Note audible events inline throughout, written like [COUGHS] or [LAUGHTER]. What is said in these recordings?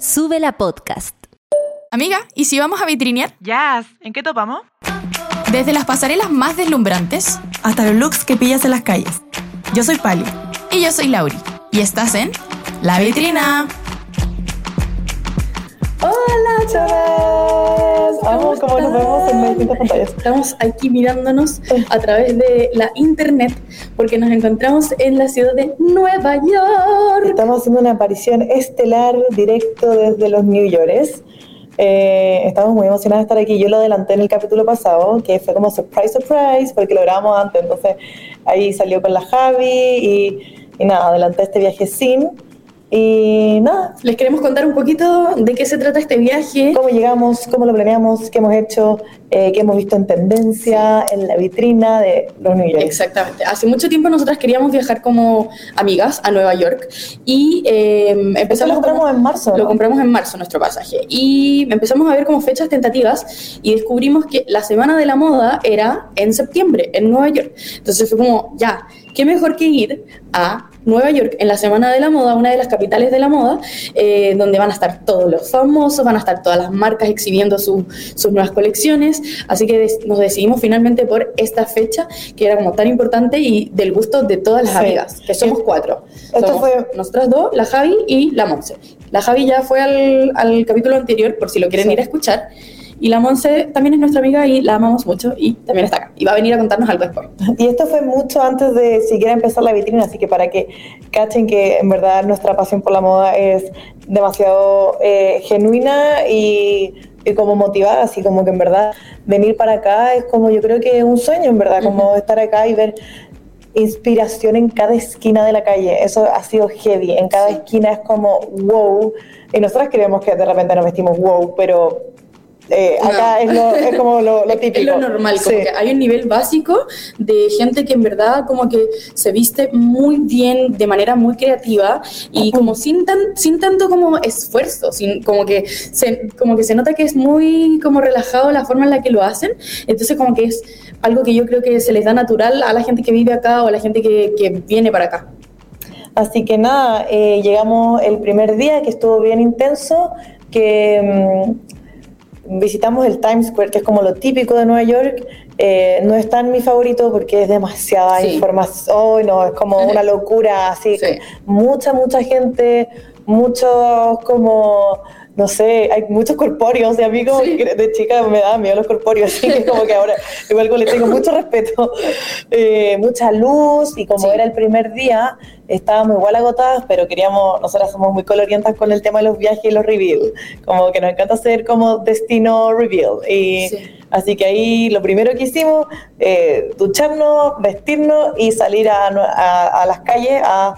Sube la podcast. Amiga, ¿y si vamos a vitrinear? Jazz, ¿en qué topamos? Desde las pasarelas más deslumbrantes hasta los looks que pillas en las calles. Yo soy Pali. Y yo soy Lauri. Y estás en La Vitrina. Hola, chavas. Vamos, como nos vemos en distintas pantallas. Estamos aquí mirándonos a través de la internet porque nos encontramos en la ciudad de Nueva York. Estamos haciendo una aparición estelar directo desde los New Yorkers. Eh, estamos muy emocionados de estar aquí. Yo lo adelanté en el capítulo pasado, que fue como surprise, surprise, porque lo grabamos antes. Entonces ahí salió con la Javi y, y nada, adelanté este viaje sin. Y nada. Les queremos contar un poquito de qué se trata este viaje. Cómo llegamos, cómo lo planeamos, qué hemos hecho, eh, qué hemos visto en tendencia, en la vitrina de los New York. Exactamente. Hace mucho tiempo nosotras queríamos viajar como amigas a Nueva York y eh, empezamos... Lo compramos en marzo. Lo compramos en marzo nuestro pasaje. Y empezamos a ver como fechas tentativas y descubrimos que la Semana de la Moda era en septiembre, en Nueva York. Entonces fue como, ya, qué mejor que ir a Nueva York en la Semana de la Moda, una de las capitales de la moda, eh, donde van a estar todos los famosos, van a estar todas las marcas exhibiendo sus nuevas colecciones. Así que nos decidimos finalmente por esta fecha, que era como tan importante y del gusto de todas las amigas, que somos cuatro. Esto fue nosotras dos, la Javi y la Monse. La Javi ya fue al, al capítulo anterior, por si lo quieren ir a escuchar. Y la Monse también es nuestra amiga y la amamos mucho y también está acá. Y va a venir a contarnos algo después. Y esto fue mucho antes de siquiera empezar la vitrina, así que para que cachen que en verdad nuestra pasión por la moda es demasiado eh, genuina y, y, como motivada, así como que en verdad venir para acá es como yo creo que es un sueño, en verdad, como estar acá y ver inspiración en cada esquina de la calle. Eso ha sido heavy. En cada esquina es como wow. Y nosotras creemos que de repente nos vestimos wow, pero eh, acá es, lo, es, como lo, lo, típico. [LAUGHS] Es lo normal, como sí. que hay un nivel básico de gente que en verdad como que se viste muy bien, de manera muy creativa y como sin, tan, sin tanto como esfuerzo, sin, como, que se, como que se nota que es muy como relajado la forma en la que lo hacen, entonces como que es algo que yo creo que se les da natural a la gente que vive acá o a la gente que, que viene para acá. Así que nada, eh, llegamos el primer día que estuvo bien intenso, que... Visitamos el Times Square, que es como lo típico de Nueva York. Eh, no es tan mi favorito porque es demasiada sí. información, oh, no, es como una locura, así, sí. mucha, mucha gente, muchos como no sé, hay muchos corpóreos de amigos sí. de chica me da miedo los corpóreos, [LAUGHS] así que como que ahora igual le tengo mucho respeto, eh, mucha luz y como sí. era el primer día estábamos igual agotadas, pero queríamos, nosotras somos muy colorientas con el tema de los viajes y los reveal, como que nos encanta hacer como destino reveal y sí. así que ahí lo primero que hicimos, eh, ducharnos, vestirnos y salir a, a, a las calles a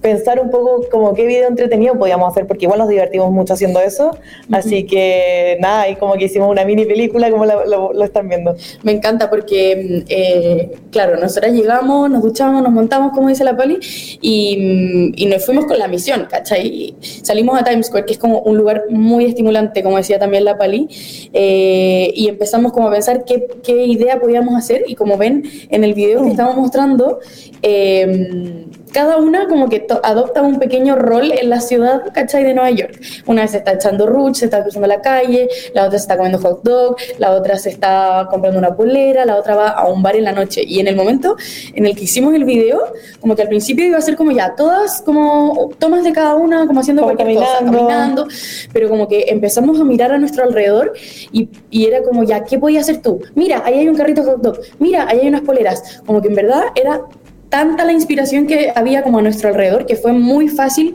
pensar un poco como qué video entretenido podíamos hacer, porque igual nos divertimos mucho haciendo eso. Uh -huh. Así que nada, y como que hicimos una mini película como lo, lo, lo están viendo. Me encanta porque, eh, claro, nosotras llegamos, nos duchamos, nos montamos, como dice la Pali, y, y, nos fuimos con la misión, ¿cachai? Y salimos a Times Square, que es como un lugar muy estimulante, como decía también la Pali, eh, y empezamos como a pensar qué, qué, idea podíamos hacer, y como ven en el video que estamos mostrando, eh, cada una como que adopta un pequeño rol en la ciudad, ¿cachai? De Nueva York. Una vez se está echando ruch, se está cruzando la calle, la otra se está comiendo hot dog, la otra se está comprando una polera, la otra va a un bar en la noche. Y en el momento en el que hicimos el video, como que al principio iba a ser como ya, todas como tomas de cada una, como haciendo como cualquier caminando. cosa, caminando, pero como que empezamos a mirar a nuestro alrededor y, y era como ya, ¿qué podías hacer tú? Mira, ahí hay un carrito hot dog, mira, ahí hay unas poleras. Como que en verdad era tanta la inspiración que había como a nuestro alrededor que fue muy fácil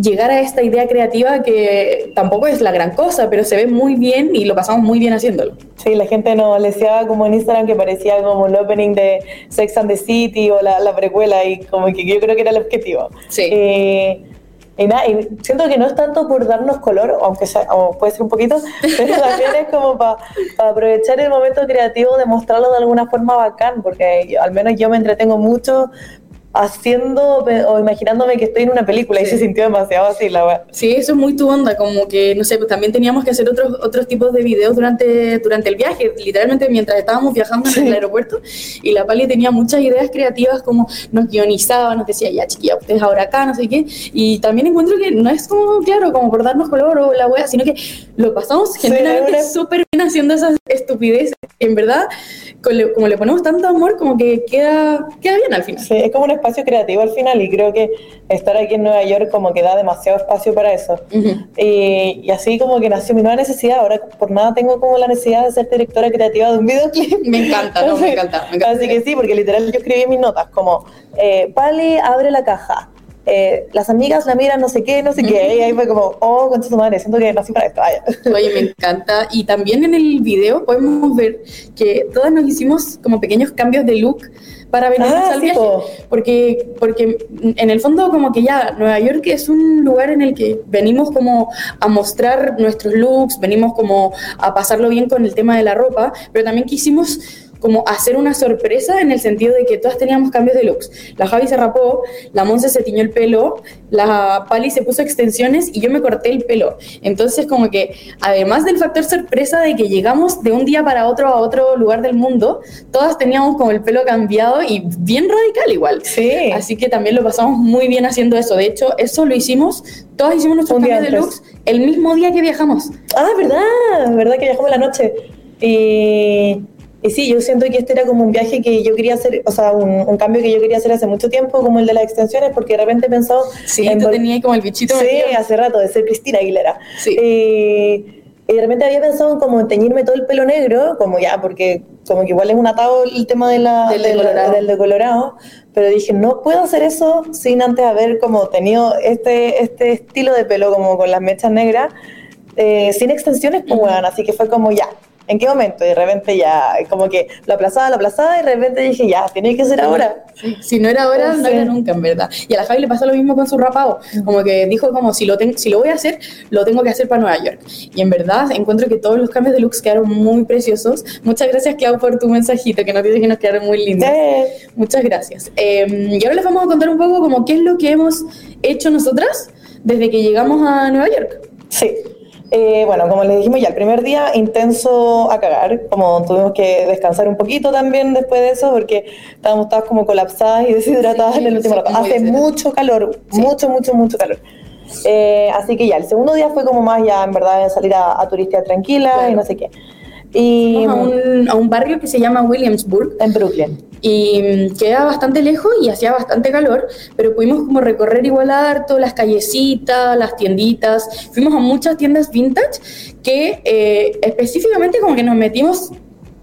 llegar a esta idea creativa que tampoco es la gran cosa, pero se ve muy bien y lo pasamos muy bien haciéndolo. Sí, la gente nos decía como en Instagram que parecía como el opening de Sex and the City o la, la precuela y como que yo creo que era el objetivo. Sí. Eh, y nada, y siento que no es tanto por darnos color, aunque sea, o puede ser un poquito, [LAUGHS] pero también es como para pa aprovechar el momento creativo de mostrarlo de alguna forma bacán, porque al menos yo me entretengo mucho haciendo o imaginándome que estoy en una película y Sí. se sintió demasiado así la wea. Sí, eso es muy tu onda, como que, no sé, pues también teníamos que hacer otros, otros tipos de videos durante, durante el viaje, literalmente mientras estábamos viajando en el aeropuerto, y la Pali tenía muchas ideas creativas, como nos guionizaba, nos decía, ya chiquilla, ustedes ahora acá, no sé qué, y también encuentro que no es como, claro, como por darnos color o la wea, sino que lo pasamos Sí, una- súper bien haciendo esas estupideces, en verdad, como le ponemos tanto amor, como que queda, queda bien al final. Sí, es como un espacio creativo al final y creo que estar aquí en Nueva York como que da demasiado espacio para eso. Ujú. Y, y así como que nació mi nueva necesidad. Ahora por nada tengo como la necesidad de ser directora creativa de un videoclip. Me encanta, no, me encanta, me encanta. Así que sí, porque literal yo escribí mis notas como, eh, Pali abre la caja. eh, las amigas la miran no sé qué, no sé qué, y ahí fue como, oh, concha tu madre, siento que nací para esto, vaya. Oye, me encanta. Y también en el video podemos ver que todas nos hicimos como pequeños cambios de look para venirnos Ah, al sí, viaje. po. Porque, porque en el fondo como que ya Nueva York es un lugar en el que venimos como a mostrar nuestros looks, venimos como a pasarlo bien con el tema de la ropa, pero también quisimos como hacer una sorpresa en el sentido de que todas teníamos cambios de looks. La Javi se rapó, la Monse se tiñó el pelo, la Pali se puso extensiones y yo me corté el pelo. Entonces como que además del factor sorpresa de que llegamos de un día para otro a otro lugar del mundo, todas teníamos como el pelo cambiado y bien radical igual. Sí. Así que también lo pasamos muy bien haciendo eso. De hecho, eso lo hicimos, todas hicimos nuestros cambios de looks el mismo día que viajamos. Ah, verdad, verdad que viajamos la noche. Y, y sí, yo siento que este era como un viaje que yo quería hacer, o sea, un, un cambio que yo quería hacer hace mucho tiempo, como el de las extensiones, porque de repente he pensado Sí, en tú tenías como el bichito Sí, metido. hace rato, de ser Cristina Aguilera. Sí. Y, y de repente había pensado en como teñirme todo el pelo negro, como ya, porque como que igual es un atado el tema de la, Del decolorado. del decolorado, pero dije, no puedo hacer eso sin antes haber como tenido este, este estilo de pelo como con las mechas negras, eh, sin extensiones, pues bueno, así que fue como ya. ¿En qué momento? Y de repente ya, como que lo aplazaba, lo aplazaba, y de repente dije, ya, tiene que ser ahora. Sí, Si no era ahora, no era nunca, en verdad. Y a la Javi le pasó lo mismo con su rapado. Como que dijo como, si lo, ten- si lo voy a hacer, lo tengo que hacer para Nueva York. Y en verdad, encuentro que todos los cambios de looks quedaron muy preciosos. Muchas gracias, Clau, por tu mensajito, que nos dice que nos quedaron muy lindos. Sí. Muchas gracias. Eh, y ahora les vamos a contar un poco como qué es lo que hemos hecho nosotras desde que llegamos a Nueva York. Sí. Eh, bueno, como les dijimos ya, el primer día intenso a cagar, como tuvimos que descansar un poquito también después de eso, porque estábamos todas como colapsadas y [LAUGHS] deshidratadas Sí, en el último rato. Hace mucho calor, Sí. mucho, mucho, mucho calor. Eh, así que ya, el segundo día fue como más ya, en verdad, salir a, a turistear tranquila Claro. y no sé qué. Y Fuimos a un, a un barrio que se llama Williamsburg. en Brooklyn. y mm, quedaba bastante lejos y hacía bastante calor, pero pudimos como recorrer igual harto las callecitas, las tienditas, fuimos a muchas tiendas vintage que eh, específicamente como que nos metimos,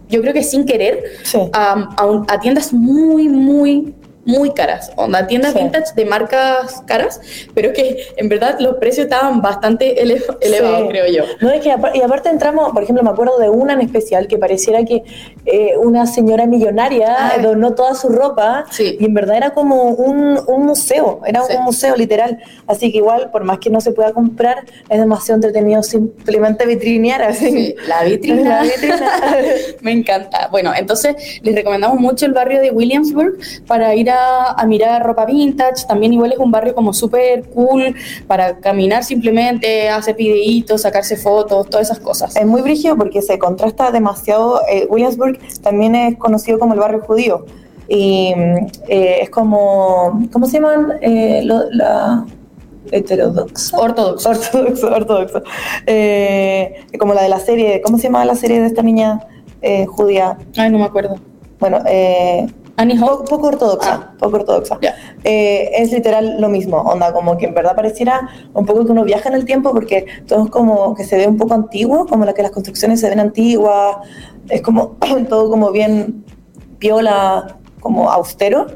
yo creo que sin querer, Sí. a, a un- a tiendas muy, muy, muy caras, onda, tiendas Sí. vintage de marcas caras, pero que en verdad los precios estaban bastante ele- elevados, Sí. creo yo. No, es que y aparte entramos, por ejemplo, me acuerdo de una en especial que pareciera que eh, una señora millonaria eh, donó toda su ropa Sí. y en verdad era como un, un museo, era un museo literal. Así que igual, por más que no se pueda comprar, es demasiado entretenido simplemente vitrinear así. Sí, la vitrina. La vitrina. [LAUGHS] Me encanta. Bueno, entonces les recomendamos mucho el barrio de Williamsburg para ir a, a mirar ropa vintage. También igual es un barrio como súper cool para caminar simplemente, hacer videitos, sacarse fotos, todas esas cosas. es muy brígido porque se contrasta demasiado. eh, Williamsburg también es conocido como el barrio judío. Y mm, eh, es como, ¿cómo se llaman? Eh, lo- la heterodoxa. Ortodoxo. Ortodoxo, [LAUGHS] ortodoxo. Eh, como la de la serie, ¿cómo se llama la serie de esta niña eh, judía? Ay, no me acuerdo. Bueno, eh, poco, poco ortodoxa, Ah. poco ortodoxa. Eh, es literal lo mismo, onda, como que en verdad pareciera un poco que uno viaja en el tiempo porque todo es como que se ve un poco antiguo, como la que las construcciones se ven antiguas, es como [CLEARS THROAT] todo como bien piola, como austero.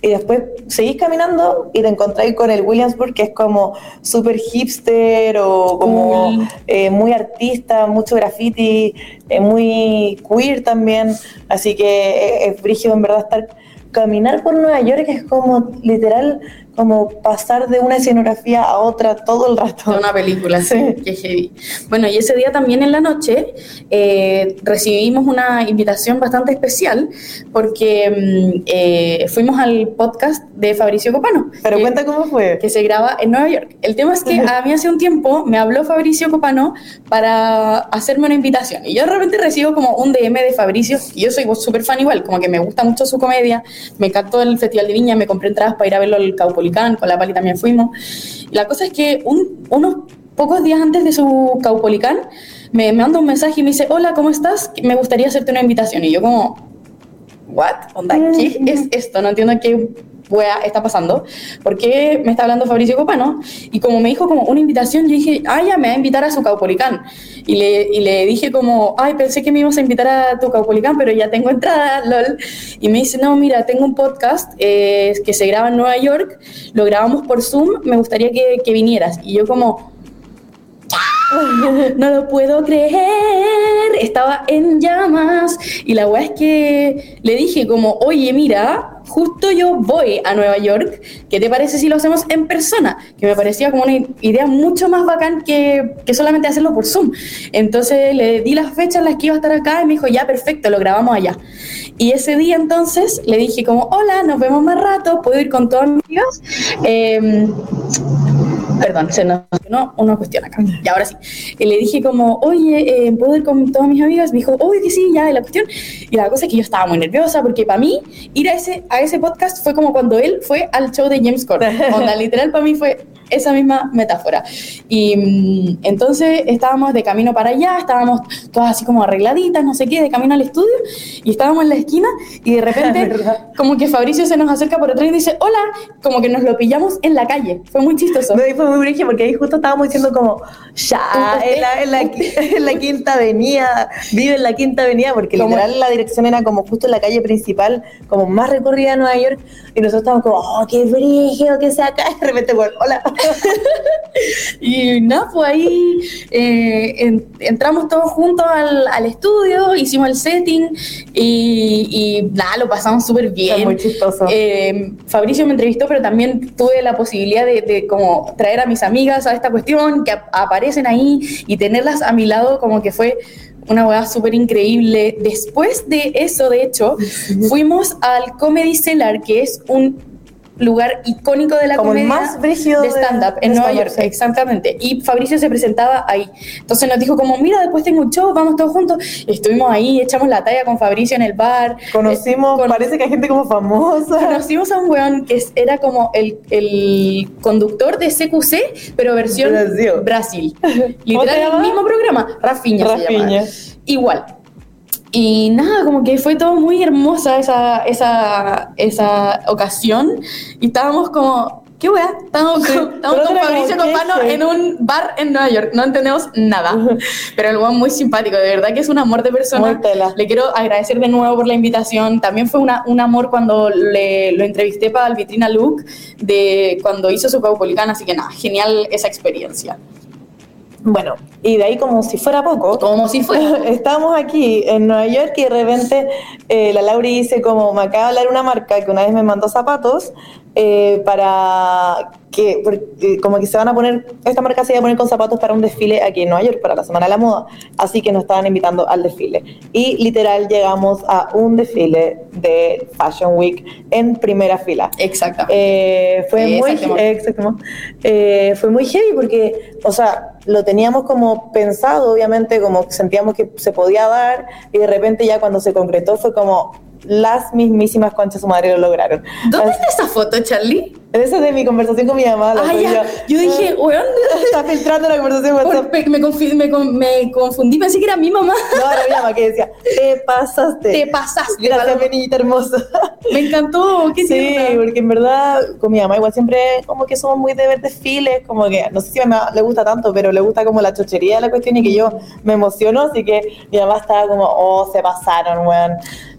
Y después seguís caminando y te encontráis con el Williamsburg, que es como súper hipster o como eh, muy artista, mucho graffiti, eh, muy queer también. Así que eh, es brígido en verdad estar. Caminar por Nueva York es como literal, como pasar de una escenografía a otra todo el rato. De una película, sí. Qué heavy. Bueno, y ese día también en la noche eh, recibimos una invitación bastante especial porque mm, eh, fuimos al podcast de Fabricio Copano. Pero que- cuenta cómo fue. que se graba en Nueva York. El tema es que a mí hace un tiempo me habló Fabricio Copano para hacerme una invitación. Y yo de repente recibo como un DM de Fabricio, y yo soy súper fan igual, como que me gusta mucho su comedia, me encantó el Festival de Viña, me compré entradas para ir a verlo al Caupolicán, con la Pali también fuimos. La cosa es que un- unos pocos días antes de su Caupolicán, me manda un mensaje y me dice, hola, ¿cómo estás? Me gustaría hacerte una invitación. Y yo como, ¿what? Onda, ¿qué es esto? No entiendo qué wea está pasando. ¿Por qué me está hablando Fabricio Copano? Y como me dijo como una invitación, yo dije, ah, ya, me va a invitar a su Caupolicán. Y le, y le dije como, ay, pensé que me ibas a invitar a tu Caupolicán, pero ya tengo entrada, [LAUGHS] lol. Y me dice, no, mira, tengo un podcast eh, que se graba en Nueva York, lo grabamos por Zoom, me gustaría que, que vinieras. Y yo como... No lo puedo creer, estaba en llamas. Y la weá es que le dije como, oye, mira, justo yo voy a Nueva York, ¿qué te parece si lo hacemos en persona? Que me parecía como una idea mucho más bacán que, que solamente hacerlo por Zoom. Entonces le di las fechas en las que iba a estar acá y me dijo, ya, perfecto, lo grabamos allá. Y ese día entonces le dije como, hola, nos vemos más rato, puedo ir con todos mis amigos. Em, Perdón, se nos no, una cuestión acá. Y ahora sí. Y le dije como, oye, eh, ¿puedo ir con todas mis amigas? Me dijo, oye, que sí, ya, la cuestión. Y la cosa es que yo estaba muy nerviosa porque para mí ir a ese, a ese podcast fue como cuando él fue al show de James Corden. [LAUGHS] Onda, literal, para mí fue esa misma metáfora. Y mm, entonces estábamos de camino para allá, estábamos todas así como arregladitas, no sé qué, de camino al estudio. Y estábamos en la esquina y de [LAUGHS] repente como que Fabricio se nos acerca por atrás y dice, hola, como que nos lo pillamos en la calle. Fue muy chistoso. No, y fue muy brillo porque ahí justo estábamos diciendo como, ya, en la, en la, [LAUGHS] en la quinta avenida, vive en la quinta avenida, porque Como- literal la dirección era como justo en la calle principal, como más recorrida de Nueva York, y nosotros estábamos como, oh, qué brillo que sea acá, y [LAUGHS] de repente, bueno, hola. [LAUGHS] Y nada, pues ahí eh, en- entramos todos juntos al, al estudio, hicimos el setting y, y nada, lo pasamos súper bien. Fue muy chistoso. Eh, Fabricio me entrevistó, pero también tuve la posibilidad de, de como traer a mis amigas a esta cuestión, que ap- aparecen ahí y tenerlas a mi lado como que fue una hueá súper increíble. Después de eso, de hecho, [LAUGHS] fuimos al Comedy Cellar, que es un lugar icónico de la Como el comedia más brígido de stand-up en Nueva York, sí. exactamente. Y Fabricio se presentaba ahí. Entonces nos dijo como, mira, después tengo un show, vamos todos juntos. Y estuvimos ahí, echamos la talla con Fabricio en el bar. Conocimos, Eh, con- parece que hay gente como famosa. Conocimos a un weón que era como el, el conductor de CQC, pero versión Brasil. Brasil. [LAUGHS] ¿Cómo se Literal, el mismo programa. Rafiña, se Rafiña. llama. Igual. Y nada, como que fue todo muy hermosa esa, esa, esa ocasión. Y estábamos como, ¿qué weá? Estábamos, Sí, con, estábamos pero con Fabricio ¿qué Copano en un bar en Nueva York. No entendemos nada. [LAUGHS] Pero el weón muy simpático, de verdad que es un amor de persona. Le quiero agradecer de nuevo por la invitación. También fue una, un amor cuando le, lo entrevisté para el Vitrina Look, de cuando hizo su Caupolicán. Así que nada, genial esa experiencia. Bueno, y de ahí como si fuera poco, Como si fuera. [LAUGHS] Estábamos aquí en Nueva York y de repente eh, la Lauri dice como me acaba de hablar una marca que una vez me mandó zapatos eh, para que porque, como que se van a poner esta marca se iba a poner con zapatos para un desfile aquí en Nueva York para la Semana de la Moda así que nos estaban invitando al desfile y literal llegamos a un desfile de Fashion Week en primera fila Exactamente. eh, fue muy Exactamente. exactamente. Eh, fue muy heavy porque, o sea, lo teníamos como pensado, obviamente, como sentíamos que se podía dar, y de repente ya cuando se concretó fue como las mismísimas conchas su madre lo lograron. ¿Dónde Así- está esa foto, Charlie? Esa es de mi conversación con mi mamá. la Ah, ya. Yo dije, [LAUGHS] weón, [LAUGHS] está filtrando la conversación de WhatsApp. me, confi- me con- me confundí, pensé que era mi mamá. No, era mi mamá que decía, te pasaste. Te pasaste, Gracias, mi niñita hermosa. [LAUGHS] Me encantó, qué Sí, porque en verdad con mi mamá igual siempre como que somos muy de ver desfiles, como que no sé si a mi mamá le gusta tanto, pero le gusta como la chochería de la cuestión y que yo me emociono, así que mi mamá estaba como, oh, se pasaron, weón.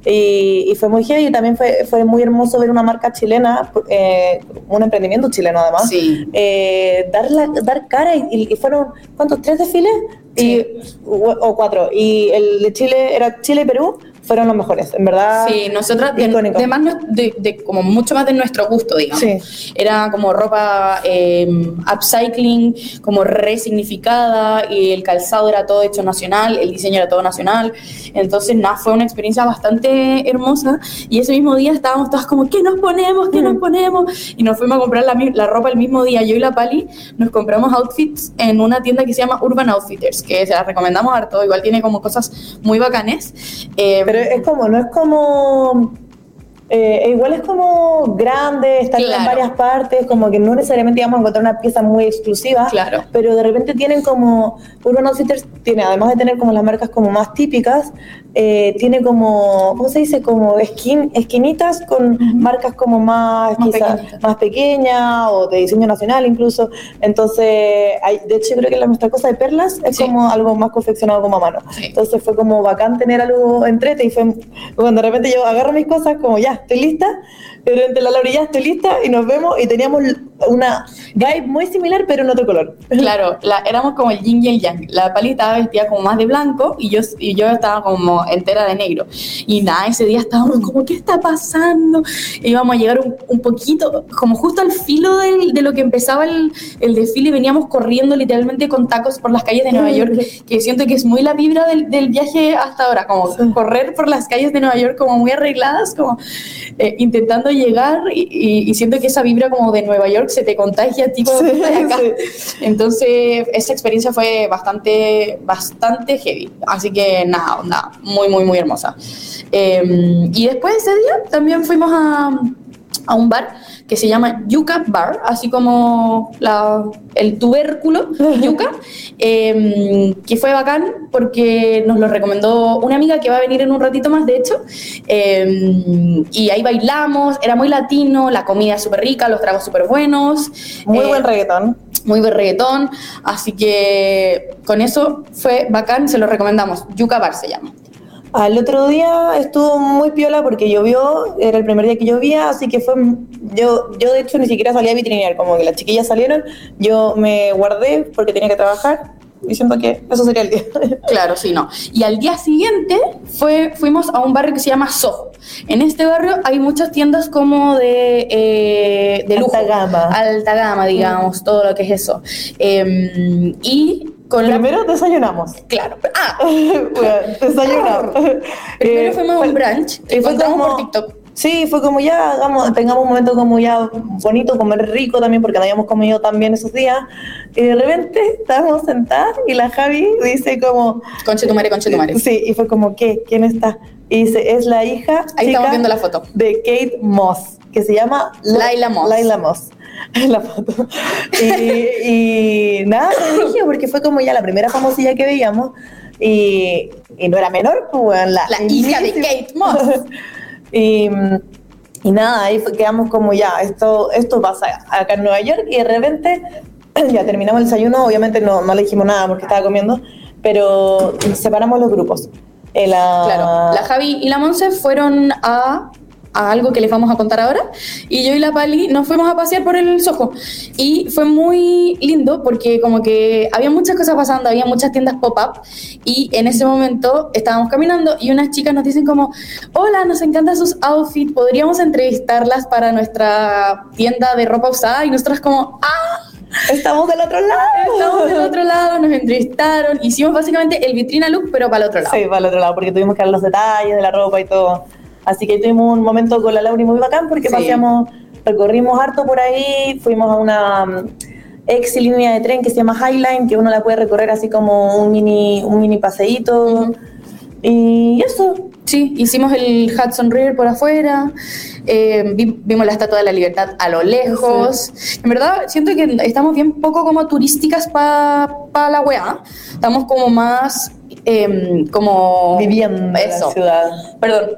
Y, y fue muy heavy y también fue, fue muy hermoso ver una marca chilena, eh, un emprendimiento chileno además, Sí. eh, dar, la- dar cara y, y fueron, ¿cuántos? ¿Tres desfiles? Y, o, o cuatro. Y el de Chile era Chile-Perú. Fueron los mejores, en verdad. Sí, nosotras, de, de más de, de como mucho más de nuestro gusto, digamos. Sí. Era como ropa eh, upcycling, como resignificada, y el calzado era todo hecho nacional, el diseño era todo nacional. Entonces, nada, fue una experiencia bastante hermosa. Y ese mismo día estábamos todas como, ¿qué nos ponemos? ¿Qué nos ponemos? Y nos fuimos a comprar la, la ropa el mismo día. Yo y la Pali nos compramos outfits en una tienda que se llama Urban Outfitters, que se la recomendamos harto. Igual tiene como cosas muy bacanes. Eh, Pero es como, no es como. eh, igual es como grande, está en varias partes, como que no necesariamente íbamos a encontrar una pieza muy exclusiva, Claro. pero de repente tienen como, Urban Outfitters tiene, además de tener como las marcas como más típicas, eh, tiene como, ¿cómo se dice? Como esquin, esquinitas con marcas como más, Más quizá, pequeñitas. más pequeñas o de diseño nacional incluso. Entonces, hay, de hecho yo creo que la nuestra cosa de perlas es Sí. como algo más confeccionado como a mano. Sí. Entonces fue como bacán tener algo entrete y fue cuando de repente yo agarro mis cosas como ya, estoy lista, y de repente la Laura ya estoy lista y nos vemos y teníamos una vibe muy similar pero en otro color. [LAUGHS] Claro, la, éramos como el yin y el yang. La Pali estaba vestida como más de blanco y yo, y yo estaba como entera de negro. Y nada, ese día estábamos como, ¿qué está pasando? Y íbamos a llegar un, un poquito, como justo al filo del- de lo que empezaba el, el desfile, y veníamos corriendo literalmente con tacos por las calles de Nueva York, que siento que es muy la vibra del, del viaje hasta ahora, como correr por las calles de Nueva York como muy arregladas, como eh, intentando llegar y, y- y siento que esa vibra como de Nueva York se te contagia a ti cuando Sí, acá. sí. Entonces, esa experiencia fue bastante, bastante heavy. Así que nada, nada, muy, muy, muy hermosa. Eh, y después de ese día también fuimos a, a un bar que se llama Yuca Bar, así como la, el tubérculo [LAUGHS] Yuca, eh, que fue bacán porque nos lo recomendó una amiga que va a venir en un ratito más, de hecho, eh, y ahí bailamos, era muy latino, la comida súper rica, los tragos súper buenos. Muy eh, buen reggaetón. muy buen reggaetón, así que con eso fue bacán, se lo recomendamos. Yuca Bar se llama. Al otro día estuvo muy piola porque llovió, era el primer día que llovía, así que fue, yo, yo de hecho ni siquiera salí a vitrinear, como que las chiquillas salieron, yo me guardé porque tenía que trabajar y siento que eso sería el día. [LAUGHS] Claro, sí, no. Y al día siguiente fue, fuimos a un barrio que se llama Soho. En este barrio hay muchas tiendas como de, eh, de lujo. Alta gama. Alta gama, digamos, todo lo que es eso. Eh, y con la... Primero desayunamos. Claro. Ah, [LAUGHS] desayunamos. [LAUGHS] primero Eh, fuimos a un brunch y fue como- por TikTok. Sí, fue como ya, hagamos, tengamos un momento como ya bonito, comer rico también, porque no habíamos comido tan bien esos días. Y de repente estábamos sentadas y la Javi dice como... Conche tu madre, conche tu madre. Sí, y fue como, ¿qué? ¿Quién está? Y dice, es la hija Ahí chica estamos viendo la foto. de Kate Moss, que se llama La- Laila Moss. Laila Moss. [LAUGHS] la foto. Y, y nada, me dije, porque fue como ya la primera famosilla que veíamos. Y, y no era menor, pues, la, La hija de. Kate Moss. [LAUGHS] y, y nada, ahí quedamos como ya, esto, esto pasa acá en Nueva York y de repente [CLEARS THROAT] ya terminamos el desayuno, obviamente no, no le dijimos nada porque estaba comiendo, pero separamos los grupos. Eh, la- Claro, la Javi y la Monse fueron a, a algo que les vamos a contar ahora y yo y la Pali nos fuimos a pasear por el Soho y fue muy lindo porque como que había muchas cosas pasando, había muchas tiendas pop-up y en ese momento estábamos caminando y unas chicas nos dicen como, hola, nos encantan sus outfits, podríamos entrevistarlas para nuestra tienda de ropa usada y nosotros como, ah, Estamos del otro lado. estamos del otro lado, nos entrevistaron, hicimos básicamente el vitrina look pero para el otro lado. Sí, para el otro lado, porque tuvimos que ver los detalles de la ropa y todo. Así que tuvimos un momento con la Lauri muy bacán porque Sí. paseamos, recorrimos harto por ahí, fuimos a una mm, ex línea de tren que se llama Highline, que uno la puede recorrer así como un mini, un mini paseíto. Y eso, Sí, hicimos el Hudson River por afuera, eh, vi- vimos la Estatua de la Libertad a lo lejos. En verdad, siento que estamos bien poco como turísticas para la weá. Estamos como más em, como... viviendo en Eso. la ciudad. Perdón.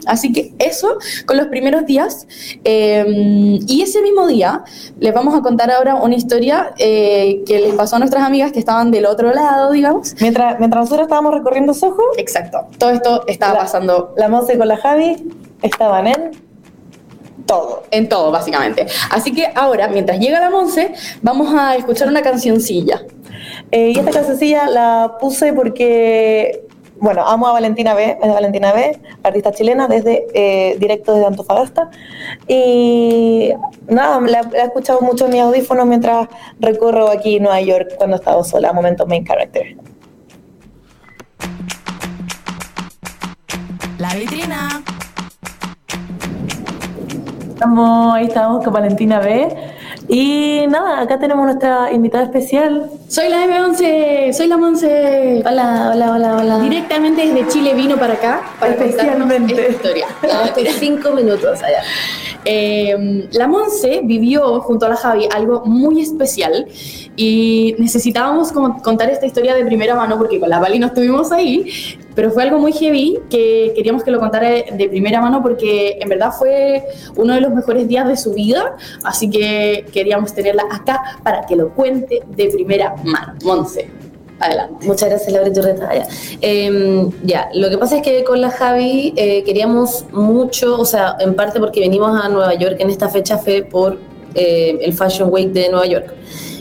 [COUGHS] Así que eso con los primeros días. Eh, y ese mismo día les vamos a contar ahora una historia eh, que les pasó a nuestras amigas que estaban del otro lado, digamos. Mientras, mientras nosotros estábamos recorriendo Soho, Exacto. Todo esto estaba La- pasando la Monse con la Javi estaban en todo. en todo, básicamente. Así que ahora, mientras llega la Monse, vamos a escuchar una cancioncilla. Eh, y esta cancioncilla la puse porque bueno, amo a Valentina B, es de Valentina B, artista chilena, desde eh, directo desde Antofagasta. Y nada, la, la he escuchado mucho en mis audífonos mientras recorro aquí Nueva York cuando he estado sola, momento main character. La vitrina. Estamos, ahí estamos con Valentina B. Y nada, acá tenemos nuestra invitada especial. Soy la M11, soy la Monse. Hola, hola, hola, hola. Directamente desde Chile vino para acá para contarnos Especialmente. esta historia. [LAUGHS] Por cinco minutos allá. Eh, la Monse vivió junto a la Javi algo muy especial y necesitábamos contar esta historia de primera mano porque con la Vali no estuvimos ahí, pero fue algo muy heavy que queríamos que lo contara de primera mano porque en verdad fue uno de los mejores días de su vida, así que queríamos tenerla acá para que lo cuente de primera mano. Monse, adelante. Muchas gracias, Laura Turreta. Ya. Eh, ya, lo que pasa es que con la Javi eh, queríamos mucho, o sea, en parte porque venimos a Nueva York en esta fecha fue por eh, el Fashion Week de Nueva York.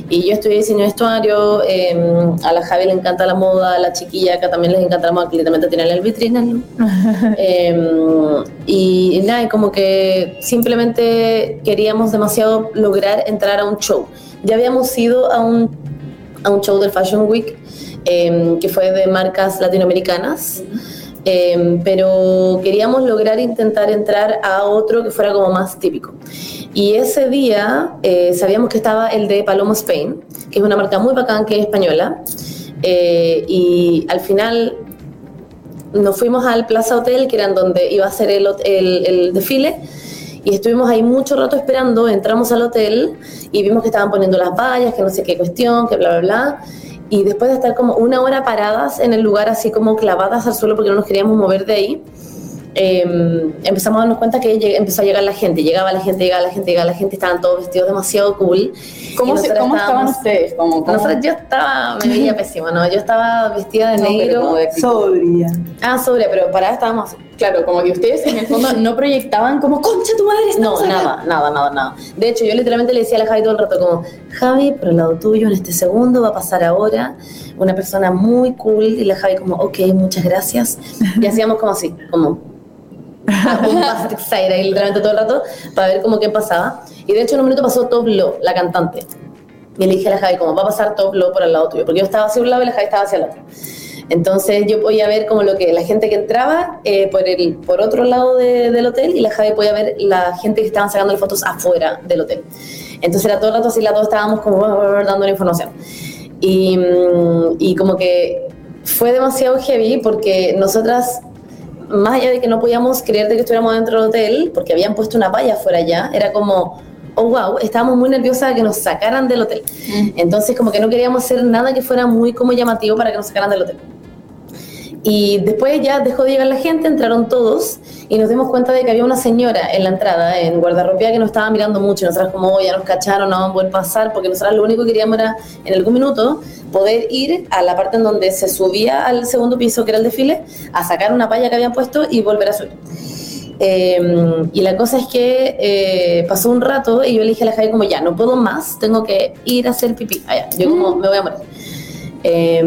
Y yo estudié diseño de vestuario, eh, a la Javi le encanta la moda, a la chiquilla acá también les encanta la moda, que literalmente tienen el vitrina, ¿no? Eh, y nada, como que simplemente queríamos demasiado lograr entrar a un show. Ya habíamos ido a un, a un show del Fashion Week eh, que fue de marcas latinoamericanas, eh, pero queríamos lograr intentar entrar a otro que fuera como más típico. Y ese día eh, sabíamos que estaba el de Palomo Spain, que es una marca muy bacán que es española. Eh, y al final nos fuimos al Plaza Hotel, que era donde iba a ser el, el, el desfile, y estuvimos ahí mucho rato esperando, entramos al hotel y vimos que estaban poniendo las vallas, que no sé qué cuestión, que bla, bla, bla. Y después de estar como una hora paradas en el lugar, así como clavadas al suelo porque no nos queríamos mover de ahí, eh, empezamos a darnos cuenta que lleg- empezó a llegar la gente, llegaba la gente, llegaba la gente, llegaba la gente, estaban todos vestidos demasiado cool. ¿Cómo, se- cómo estaban ustedes? ¿Cómo, cómo? nosotros, yo estaba, me veía pésima, ¿no? Yo estaba vestida de No, pero negro. como de- Sobria. Ah, sobre, pero parada estábamos así. Claro, como que ustedes en el fondo no proyectaban como, concha tu madre, No, estamos acá". nada, nada, nada, nada. De hecho, yo literalmente le decía a la Javi todo el rato como, Javi, por el lado tuyo en este segundo va a pasar ahora una persona muy cool y la Javi como, ok, muchas gracias. Y hacíamos como así, como ahí [LAUGHS] literalmente todo el rato para ver como qué pasaba. Y de hecho en un minuto pasó Top Lo, la cantante. Y le dije a la Javi como, va a pasar Top Lo por el lado tuyo, porque yo estaba hacia un lado y la Javi estaba hacia el otro. Entonces yo podía ver como lo que la gente que entraba eh, por el por otro lado de- del hotel y la Javi podía ver la gente que estaban sacando fotos afuera del hotel. Entonces era todo el rato así, las dos estábamos como dando la información. Y, mm, y como que fue demasiado heavy porque nosotras, más allá de que no podíamos creer de que estuviéramos dentro del hotel, porque habían puesto una valla afuera ya, era como, oh wow, estábamos muy nerviosas de que nos sacaran del hotel. Entonces como que no queríamos hacer nada que fuera muy como llamativo para que nos sacaran del hotel. Y después ya dejó de llegar la gente, entraron todos y nos dimos cuenta de que había una señora en la entrada, en guardarropía, que nos estaba mirando mucho. Y nosotras como, "Oh, ya nos cacharon, no vamos a poder pasar, porque nosotras lo único que queríamos era, en algún minuto, poder ir a la parte en donde se subía al segundo piso, que era el desfile, a sacar una palla que habían puesto y volver a subir. Eh, y la cosa es que eh, pasó un rato y yo le dije a la Javi como, ya, no puedo más, tengo que ir a hacer pipí. Allá, yo como, me voy a morir. Eh,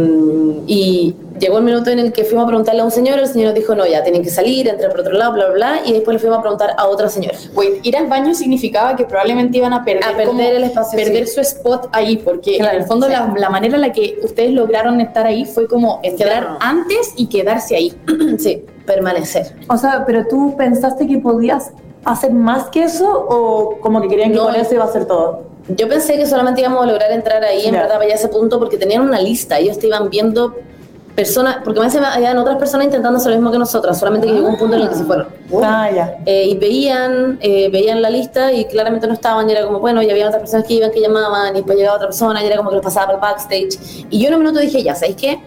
y llegó el minuto en el que fuimos a preguntarle a un señor, el señor nos dijo, no, ya tienen que salir, entrar por otro lado, bla, bla, bla, y después le fuimos a preguntar a otra señora. Wait, ir al baño significaba que probablemente iban a perder, A perder como- el espacio, perder sí. su spot ahí, porque Claro, en el fondo sí. la, la manera en la que ustedes lograron estar ahí fue como entrar antes y quedarse ahí. [CLEARS THROAT] sí, permanecer. O sea, pero tú pensaste que podías hacer más que eso o como que querían que No. con eso iba a hacer todo. Yo pensé que solamente íbamos a lograr entrar ahí, en Ya. verdad, para ese punto, porque tenían una lista, ellos te iban viendo personas, porque más habían otras personas intentando hacer lo mismo que nosotras, solamente que llegó un punto en el que se fueron. Ah, ya. Eh, y veían, eh, veían la lista y claramente no estaban, y era como, bueno, y había otras personas que iban, que llamaban, y después llegaba otra persona, y era como que los pasaba por el backstage. Y yo en un minuto dije, ya, ¿sabéis qué?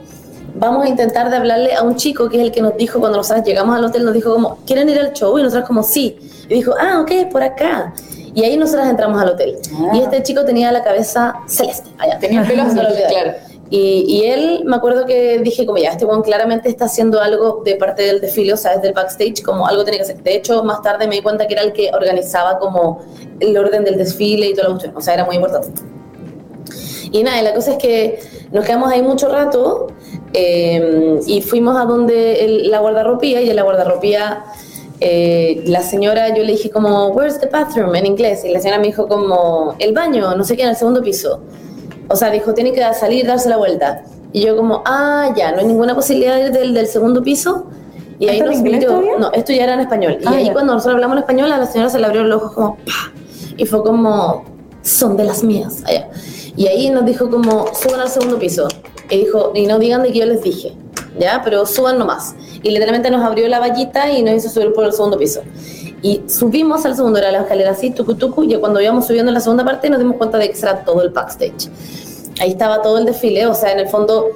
Vamos a intentar de hablarle a un chico que es el que nos dijo cuando nosotros llegamos al hotel, nos dijo como, ¿quieren ir al show? Y nosotros como, sí. Y dijo, ah, ok, por acá. Y ahí nosotras entramos al hotel. Y este chico tenía la cabeza celeste. Allá. Tenía el pelo [LAUGHS] azul, claro. Y, y él, me acuerdo que dije como ya, este Juan claramente está haciendo algo de parte del desfile, o sea, desde el backstage, como algo tiene que hacer. De hecho, más tarde me di cuenta que era el que organizaba como el orden del desfile y todo lo cuestión, o sea, era muy importante. Y nada, y la cosa es que nos quedamos ahí mucho rato Eh, y fuimos a donde el- la guardarropía y en la guardarropía eh, la señora, yo le dije como, where's the bathroom en inglés y la señora me dijo como, el baño, no sé qué, en el segundo piso. O sea, dijo, tiene que salir, darse la vuelta. Y yo como, ah, ya, no hay ninguna posibilidad de ir del, del segundo piso. Y ahí ¿Esto en nos todavía? no, esto ya era en español. Y Ah, ahí ya. cuando nosotros hablamos en español, a la señora se le abrió los ojos como, ¡pah! Y fue como, son de las mías. Allá. Y ahí nos dijo como, suban al segundo piso. Y dijo, y no digan de que yo les dije, ¿ya? Pero suban nomás. Y literalmente nos abrió la vallita y nos hizo subir por el segundo piso. Y subimos al segundo, era la escalera así, tucu tucu, y cuando íbamos subiendo en la segunda parte nos dimos cuenta de que era todo el backstage. Ahí estaba todo el desfile, o sea, en el fondo,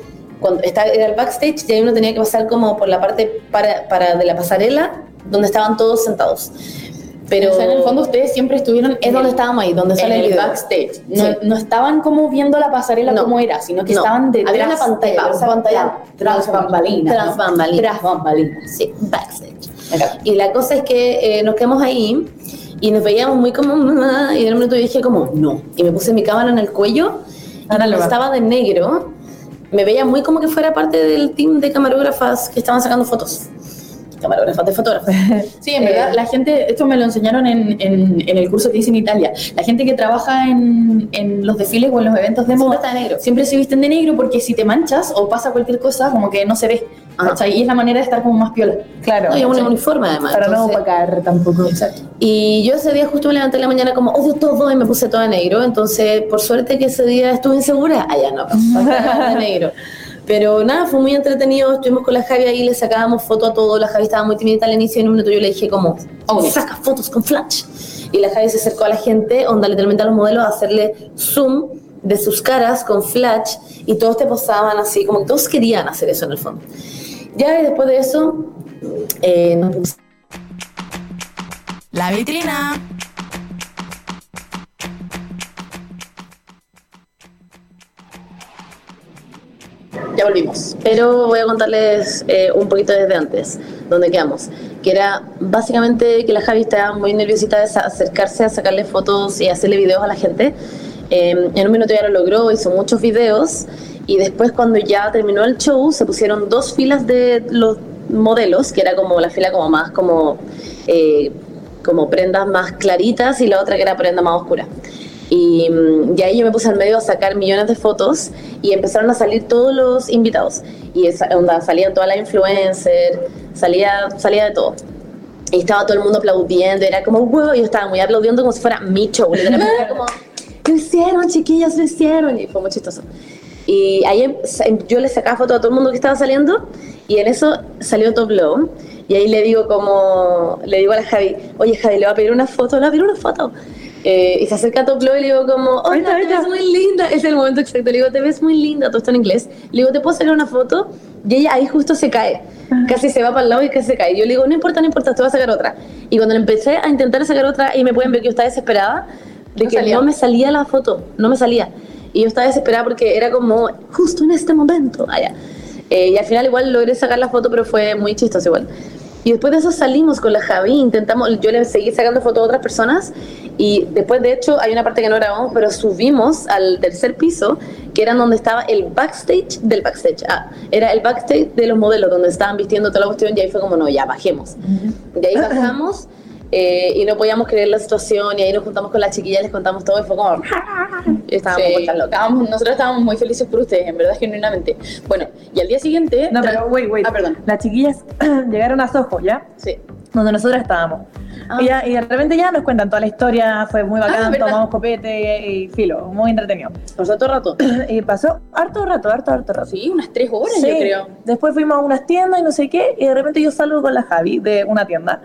cuando está, era el backstage, y ahí uno tenía que pasar como por la parte para, para de la pasarela, donde estaban todos sentados. Pero o sea, en el fondo ustedes siempre estuvieron es donde estábamos ahí, donde en sale el, el video. backstage. No, Sí. no estaban como viendo la pasarela No. como era, sino que No. estaban detrás. Había una pantalla, de esa pantalla- tras bambalinas. Tras bambalinas. Tras bambalinas. Sí, backstage. Y la cosa es que eh, nos quedamos ahí y nos veíamos muy como... [LAUGHS] Y en un momento yo dije como, no. Y me puse mi cámara en el cuello y como Análoga. estaba de negro, me veía muy como que fuera parte del team de camarógrafas que estaban sacando fotos. Camarógrafas de fotógrafos. [LAUGHS] Sí, en verdad, Eh, la gente, esto me lo enseñaron en, en, en el curso que hice en Italia. La gente que trabaja en, en los desfiles o en los eventos de moda está de negro. siempre se visten de negro porque si te manchas o pasa cualquier cosa, como que no se ve. Ajá. Y es la manera de estar como más piola. Claro. No, y un uniforme además. Para no entonces- opacar tampoco. Y yo ese día justo me levanté en la mañana como odio todo y me puse toda negro. Entonces, por suerte que ese día estuve insegura. Allá no, [LAUGHS] pasaba de negro. Pero nada, fue muy entretenido. Estuvimos con la Javi ahí, le sacábamos foto a todo. La Javi estaba muy tímida al inicio y en un minuto yo le dije como, oh, saca fotos con flash. Y la Javi se acercó a la gente, onda literalmente a los modelos, a hacerle zoom de sus caras con flash y todos te posaban así, como que todos querían hacer eso en el fondo. Ya y después de eso, eh, nos La vitrina. Ya volvimos. Pero voy a contarles eh, un poquito desde antes, donde quedamos. Que era básicamente que la Javi estaba muy nerviosita de acercarse a sacarle fotos y hacerle videos a la gente. Eh, en un minuto ya lo logró, hizo muchos videos. Y después, cuando ya terminó el show, se pusieron dos filas de los modelos, que era como la fila como más como, eh, como prendas más claritas y la otra que era prenda más oscura. Y, mm, y ahí yo me puse al medio a sacar millones de fotos y empezaron a salir todos los invitados. Y esa, onda, salían todas las influencers, salía, salía de todo. Y estaba todo el mundo aplaudiendo, era como, wow, yo estaba muy aplaudiendo como si fuera mi show. Era como, lo hicieron, chiquillas, lo hicieron. Y fue muy chistoso. Y ahí em- em- yo le sacaba fotos a todo el mundo que estaba saliendo y en eso salió Top Low. Y ahí le digo como, le digo a la Javi, oye Javi, le voy a pedir una foto, le voy a pedir una foto. Eh, y se acerca a Top Low y le digo como, hola, está, te ves muy linda. Es el momento exacto. Le digo, te ves muy linda, todo está en inglés. Le digo, ¿te puedo sacar una foto? Y ella ahí justo se cae. Casi se va para el lado y casi se cae. Yo le digo, no importa, no importa, te voy a sacar otra. Y cuando le empecé a intentar sacar otra, y me pueden ver que yo estaba desesperada, de No que salía. no me salía la foto, no me salía. Y yo estaba desesperada porque era como, justo en este momento. Allá. Eh, y al final igual logré sacar la foto, pero fue muy chistoso igual. Y después de eso salimos con la Javi, intentamos, yo le seguí sacando fotos a otras personas y después de hecho hay una parte que no grabamos, pero subimos al tercer piso, que era donde estaba el backstage del backstage. Ah, era el backstage de los modelos, donde estaban vistiendo toda la cuestión y ahí fue como, no, ya bajemos. Y ahí bajamos eh, y no podíamos creer la situación y ahí nos juntamos con las chiquillas, les contamos todo y fue como, [LAUGHS] y estábamos Sí, locas. estábamos- nosotros estábamos muy felices por ustedes, en verdad, genuinamente. Bueno, y al día siguiente. No, pero wait, wait. Ah, perdón. Las chiquillas [CLEARS THROAT] llegaron a Soho, ¿ya? Sí. Donde nosotros estábamos. Ah. Y, ya- y de repente ya nos cuentan toda la historia, fue muy bacán, ¿verdad? tomamos copete y filo, muy entretenido. Pasó todo rato. [CLEARS THROAT] Y pasó harto rato, harto, harto rato. Sí, unas tres horas, Sí. yo creo. Después fuimos a unas tiendas y no sé qué, y de repente yo salgo con la Javi de una tienda.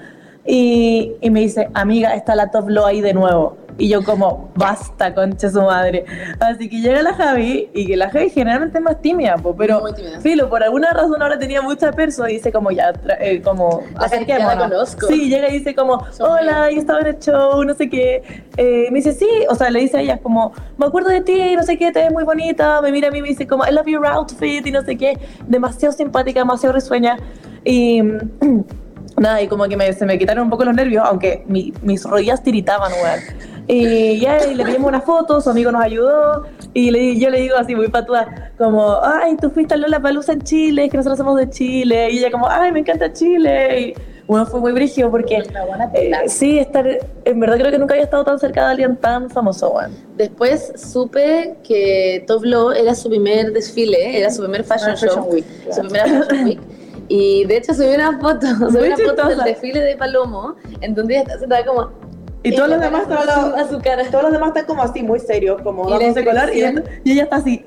Y, y me dice, amiga, está la Top Low ahí de nuevo. Y yo como, basta, concha su madre. Así que llega la Javi, y que la Javi generalmente es más tímida, po, pero Muy tímida. filo, por alguna razón ahora tenía mucha perso y dice como, ya, eh, como, Ya la conozco. Sí, llega y dice como, hola, yo estaba en el show, no sé qué. Eh, me dice, sí, o sea, le dice a ella como, me acuerdo de ti, no sé qué, te ves muy bonita. Me mira a mí y me dice como, I love your outfit y no sé qué. Demasiado simpática, demasiado risueña. Y [CLEARS THROAT] nada, y como que me- se me quitaron un poco los nervios, aunque mi- mis rodillas tiritaban, weón. Y ya y le pedimos una foto, su amigo nos ayudó. Y le, yo le digo así, muy patuda, como, ay, tú fuiste a Lola Palusa en Chile, es que nosotros somos de Chile. Y ella, como, ay, me encanta Chile. Y bueno, fue muy brígido porque. Eh, sí, estar. En verdad creo que nunca había estado tan cerca de alguien tan famoso, weón. Después supe que Top Law era su primer desfile, era su primer fashion, Ah, Fashion show, Week, su claro. primera Fashion Week. Y de hecho subí una foto, [LAUGHS] subí una foto del chistosa. desfile de Palomo, en donde ella está sentada como... Y todos los demás su, [LAUGHS] a su cara. Todos los demás están como así, muy serios, como dándose color. Y ella- Y ella está así.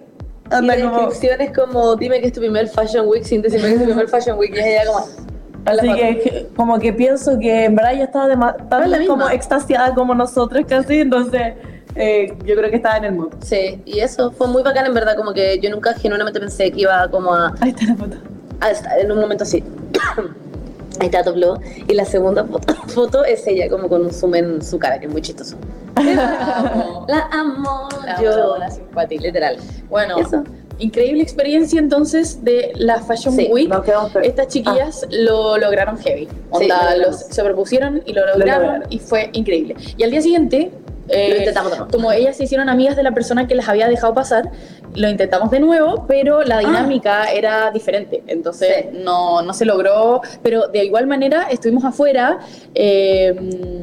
Y la como. descripción es como, dime que es tu primer Fashion Week sin decirme que es tu primer Fashion Week. Y ella como... Así que, como que pienso que en verdad ella estaba tan es como extasiada como nosotros casi, entonces eh, yo creo que estaba en el mood. Sí, y eso fue muy bacán en verdad, como que yo nunca genuinamente pensé que iba como a, Ahí está la foto. A estar en un momento así. [COUGHS] Ahí está Law. Y la segunda foto, [COUGHS] foto es ella como con un zoom en su cara, que es muy chistoso. La amo. La amo, La yo. la simpática. Literal. Bueno, Eso. increíble experiencia entonces de la Fashion Sí, Week. Estas chiquillas lo lograron heavy. Onda, lo los se propusieron y lo lograron, lograron. y fue increíble. Y al día siguiente, eh, Lo intentamos de nuevo. como ellas se hicieron amigas de la persona que las había dejado pasar, lo intentamos de nuevo, pero la dinámica era diferente. Entonces Ah. Sí. no, no se logró, pero de igual manera estuvimos afuera eh,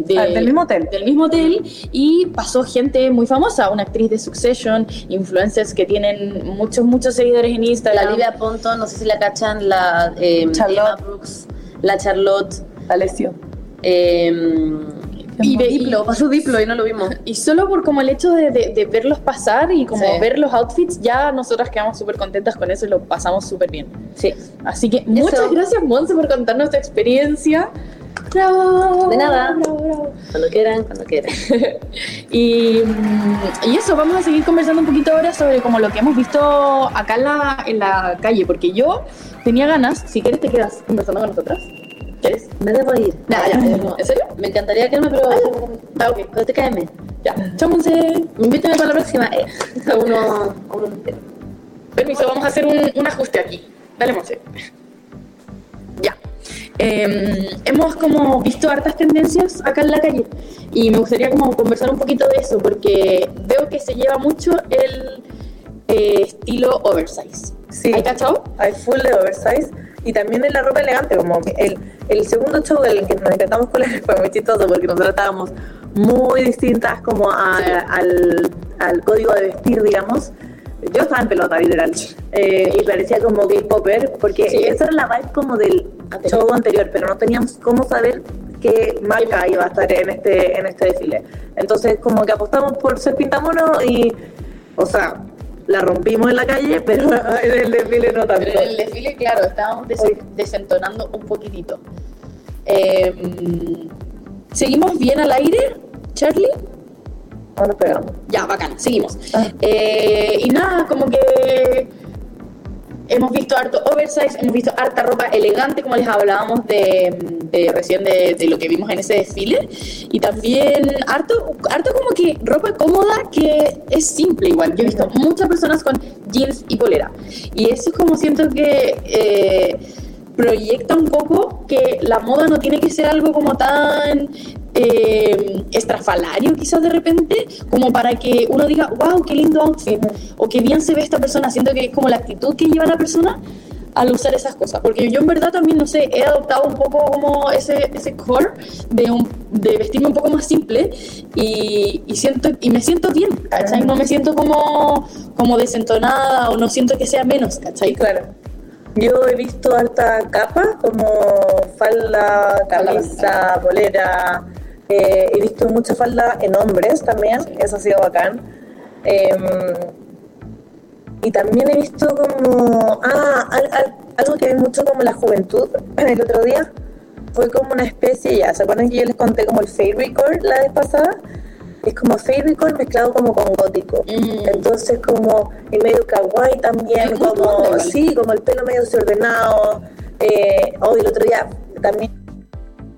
de- Ah, del mismo hotel. del mismo hotel y pasó gente muy famosa, una actriz de Succession, influencers que tienen muchos, muchos seguidores en Instagram. La Livia Ponto, no sé si la cachan, la eh, Charlotte. Emma Brooks, la Charlotte. Alessio. Eh, Y ve- Diplo, pasó Diplo y no lo vimos. Y solo por como el hecho de, de- de verlos pasar y como Sí. ver los outfits, ya nosotras quedamos súper contentas con eso y lo pasamos súper bien. Sí. Así que muchas Eso. gracias, Monse, por contarnos tu experiencia. Bravo, De nada. bravo, bravo. Cuando quieran, cuando quieran. [LAUGHS] Y, y eso, vamos a seguir conversando un poquito ahora sobre como lo que hemos visto acá en la, en la calle, porque yo tenía ganas, si quieres te quedas conversando con nosotras. ¿Quieres? Me debo ir. Nada, ya, ¿en serio? Me encantaría quedarme, pero. Ah, ok. Pero te cáeme. Ya, chao, Monse. Invítame para la próxima. Eh, a [LAUGHS] uno. A uno entero. Permiso, vamos a hacer un, un ajuste aquí. Dale, Monse. Ya. Eh, hemos como visto hartas tendencias acá en la calle y me gustaría como conversar un poquito de eso porque veo que se lleva mucho el eh, estilo oversize. Sí. ¿Hay cachado? Hay full de oversize y también en la ropa elegante, como el, el segundo show del que nos intentamos colar fue muy chistoso porque nosotros estábamos muy distintas como a- Sí. al, al código de vestir, digamos. Yo estaba en pelota, literal. Eh, y parecía como K-Popper, porque Sí. esa era la vibe como del Anterior. show anterior, pero no teníamos cómo saber qué marca iba a estar en este, en este desfile. Entonces, como que apostamos por ser pintamono y, o sea, la rompimos en la calle, pero [LAUGHS] en el desfile no tanto. Pero en el desfile, claro, estábamos des- desentonando un poquitito. Eh, ¿Seguimos bien al aire, Charlie? No nos pegamos. Ya, bacán, seguimos. Ah. Eh, y nada, como que hemos visto harto oversize, hemos visto harta ropa elegante, como les hablábamos de, recién de, de lo que vimos en ese desfile. Y también harto, harto como que ropa cómoda que es simple igual. Yo he visto muchas personas con jeans y polera. Y eso es como siento que... eh, proyecta un poco que la moda no tiene que ser algo como tan eh, estrafalario quizás de repente como para que uno diga wow qué lindo outfit o qué bien se ve esta persona siento que es como la actitud que lleva la persona al usar esas cosas porque yo en verdad también no sé he adoptado un poco como ese ese core de un, de vestirme un poco más simple y, y siento y me siento bien ¿cachai? no me siento como como desentonada o no siento que sea menos ¿cachai? Claro. Yo he visto alta capa, como falda, camisa, polera. Eh, he visto mucha falda en hombres también, eso ha sido bacán. Em, y también he visto como. Ah, al- al- algo que vi mucho como la juventud [CLEARS THROAT] el otro día. Fue como una especie, ya, ¿se acuerdan que yo les conté como el fade record la vez pasada? Es como fade record mezclado como con gótico. Mm. Entonces como y medio kawaii también, como sí, como el pelo medio desordenado. Eh, oh, y el otro día también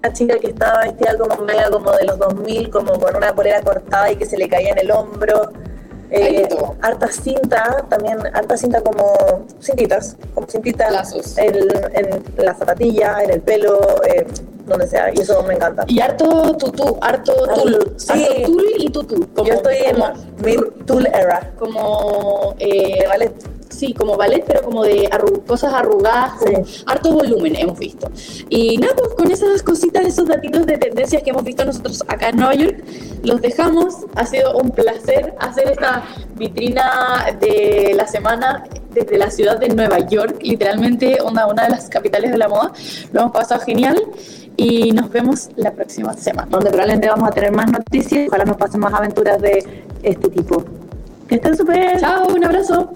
una chica que estaba vestida como como de los 2000, como con una polera cortada y que se le caía en el hombro. Eh, harta cinta, también harta cinta como cintitas, como cintitas en, en la zapatilla, en el pelo, eh, donde sea, y eso me encanta. Y harto tutú, harto tul. Sí. Harto tul y tutú. Como, Yo estoy en mi tool era. como eh, De ballet. Sí, como ballet, pero como de arru- cosas arrugadas, como harto volumen hemos visto. Y nada, pues con esas cositas, esos datitos de tendencias que hemos visto nosotros acá en Nueva York, los dejamos. Ha sido un placer hacer esta vitrina de la semana desde la ciudad de Nueva York, literalmente una, una de las capitales de la moda. Lo hemos pasado genial y nos vemos la próxima semana. donde probablemente vamos a tener más noticias. Ojalá nos pasen más aventuras de este tipo. Que estén súper. Chao, un abrazo.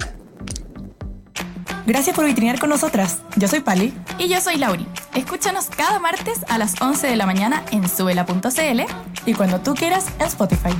Gracias por vitrinear con nosotras. Yo soy Pali. Y yo soy Lauri. Escúchanos cada martes a las 11 de la mañana en subela.cl y cuando tú quieras en Spotify.